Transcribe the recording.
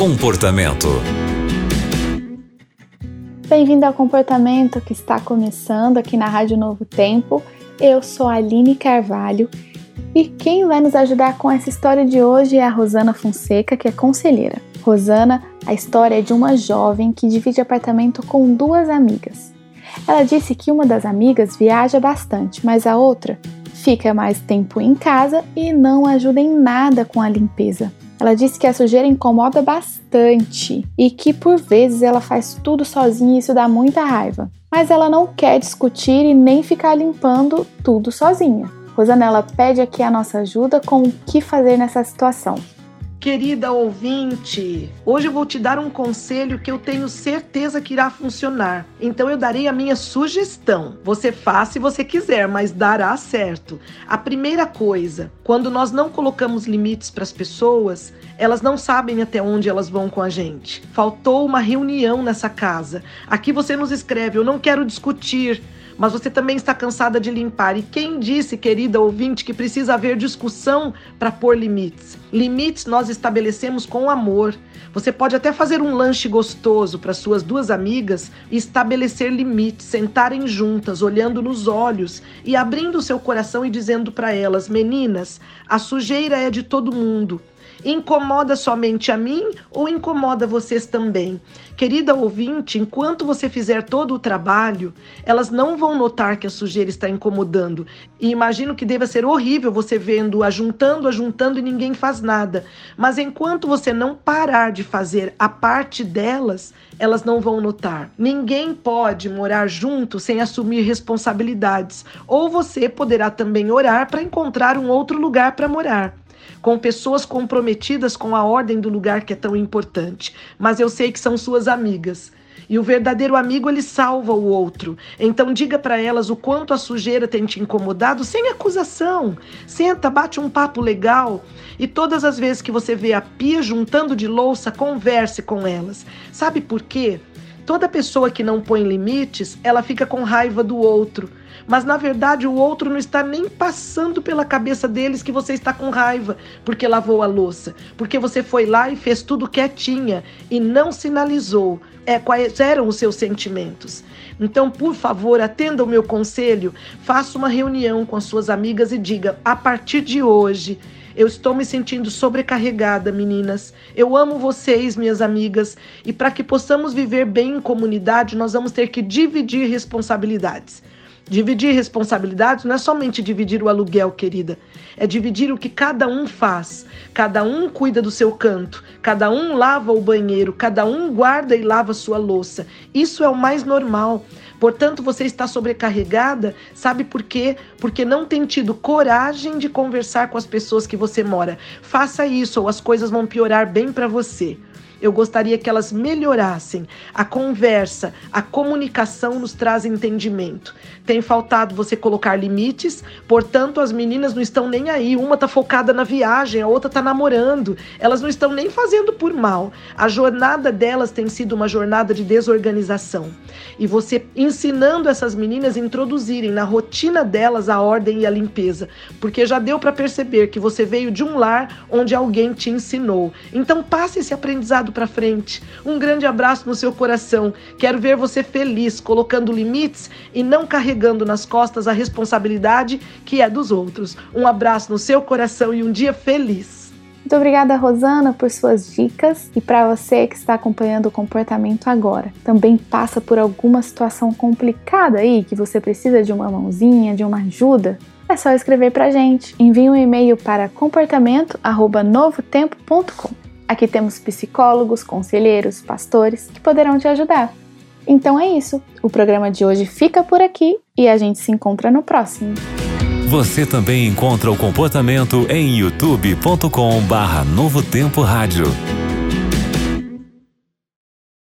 Comportamento. Bem-vindo ao Comportamento que está começando aqui na Rádio Novo Tempo. Eu sou a Aline Carvalho e quem vai nos ajudar com essa história de hoje é a Rosana Fonseca, que é conselheira. Rosana, a história é de uma jovem que divide apartamento com duas amigas. Ela disse que uma das amigas viaja bastante, mas a outra fica mais tempo em casa e não ajuda em nada com a limpeza. Ela disse que a sujeira incomoda bastante e que por vezes ela faz tudo sozinha e isso dá muita raiva. Mas ela não quer discutir e nem ficar limpando tudo sozinha. Rosanela pede aqui a nossa ajuda com o que fazer nessa situação. Querida ouvinte, hoje eu vou te dar um conselho que eu tenho certeza que irá funcionar. Então eu darei a minha sugestão. Você faz se você quiser, mas dará certo. A primeira coisa, quando nós não colocamos limites para as pessoas, elas não sabem até onde elas vão com a gente. Faltou uma reunião nessa casa. Aqui você nos escreve: Eu não quero discutir mas você também está cansada de limpar. E quem disse, querida ouvinte, que precisa haver discussão para pôr limites? Limites nós estabelecemos com amor. Você pode até fazer um lanche gostoso para suas duas amigas e estabelecer limites, sentarem juntas, olhando nos olhos e abrindo seu coração e dizendo para elas: meninas, a sujeira é de todo mundo incomoda somente a mim ou incomoda vocês também? Querida ouvinte, enquanto você fizer todo o trabalho, elas não vão notar que a sujeira está incomodando. E imagino que deva ser horrível você vendo ajuntando, ajuntando e ninguém faz nada. Mas enquanto você não parar de fazer a parte delas, elas não vão notar. Ninguém pode morar junto sem assumir responsabilidades. Ou você poderá também orar para encontrar um outro lugar para morar com pessoas comprometidas com a ordem do lugar que é tão importante, mas eu sei que são suas amigas. E o verdadeiro amigo ele salva o outro. Então diga para elas o quanto a sujeira tem te incomodado sem acusação. Senta, bate um papo legal e todas as vezes que você vê a pia juntando de louça, converse com elas. Sabe por quê? Toda pessoa que não põe limites, ela fica com raiva do outro. Mas na verdade o outro não está nem passando pela cabeça deles que você está com raiva porque lavou a louça, porque você foi lá e fez tudo quietinha e não sinalizou é, quais eram os seus sentimentos. Então, por favor, atenda o meu conselho, faça uma reunião com as suas amigas e diga: a partir de hoje, eu estou me sentindo sobrecarregada, meninas. Eu amo vocês, minhas amigas, e para que possamos viver bem em comunidade, nós vamos ter que dividir responsabilidades. Dividir responsabilidades não é somente dividir o aluguel, querida. É dividir o que cada um faz. Cada um cuida do seu canto, cada um lava o banheiro, cada um guarda e lava sua louça. Isso é o mais normal. Portanto, você está sobrecarregada, sabe por quê? Porque não tem tido coragem de conversar com as pessoas que você mora. Faça isso ou as coisas vão piorar bem para você. Eu gostaria que elas melhorassem. A conversa, a comunicação nos traz entendimento. Tem faltado você colocar limites, portanto, as meninas não estão nem aí. Uma está focada na viagem, a outra está namorando. Elas não estão nem fazendo por mal. A jornada delas tem sido uma jornada de desorganização. E você ensinando essas meninas a introduzirem na rotina delas a ordem e a limpeza, porque já deu para perceber que você veio de um lar onde alguém te ensinou. Então passe esse aprendizado para frente. Um grande abraço no seu coração. Quero ver você feliz, colocando limites e não carregando nas costas a responsabilidade que é dos outros. Um abraço no seu coração e um dia feliz. Muito obrigada, Rosana, por suas dicas e para você que está acompanhando o comportamento agora. Também passa por alguma situação complicada aí que você precisa de uma mãozinha, de uma ajuda? É só escrever para gente. Envie um e-mail para comportamento@novotempo.com. Aqui temos psicólogos, conselheiros, pastores que poderão te ajudar. Então é isso. O programa de hoje fica por aqui e a gente se encontra no próximo. Você também encontra o comportamento em youtube.com/barra Novo Tempo Rádio.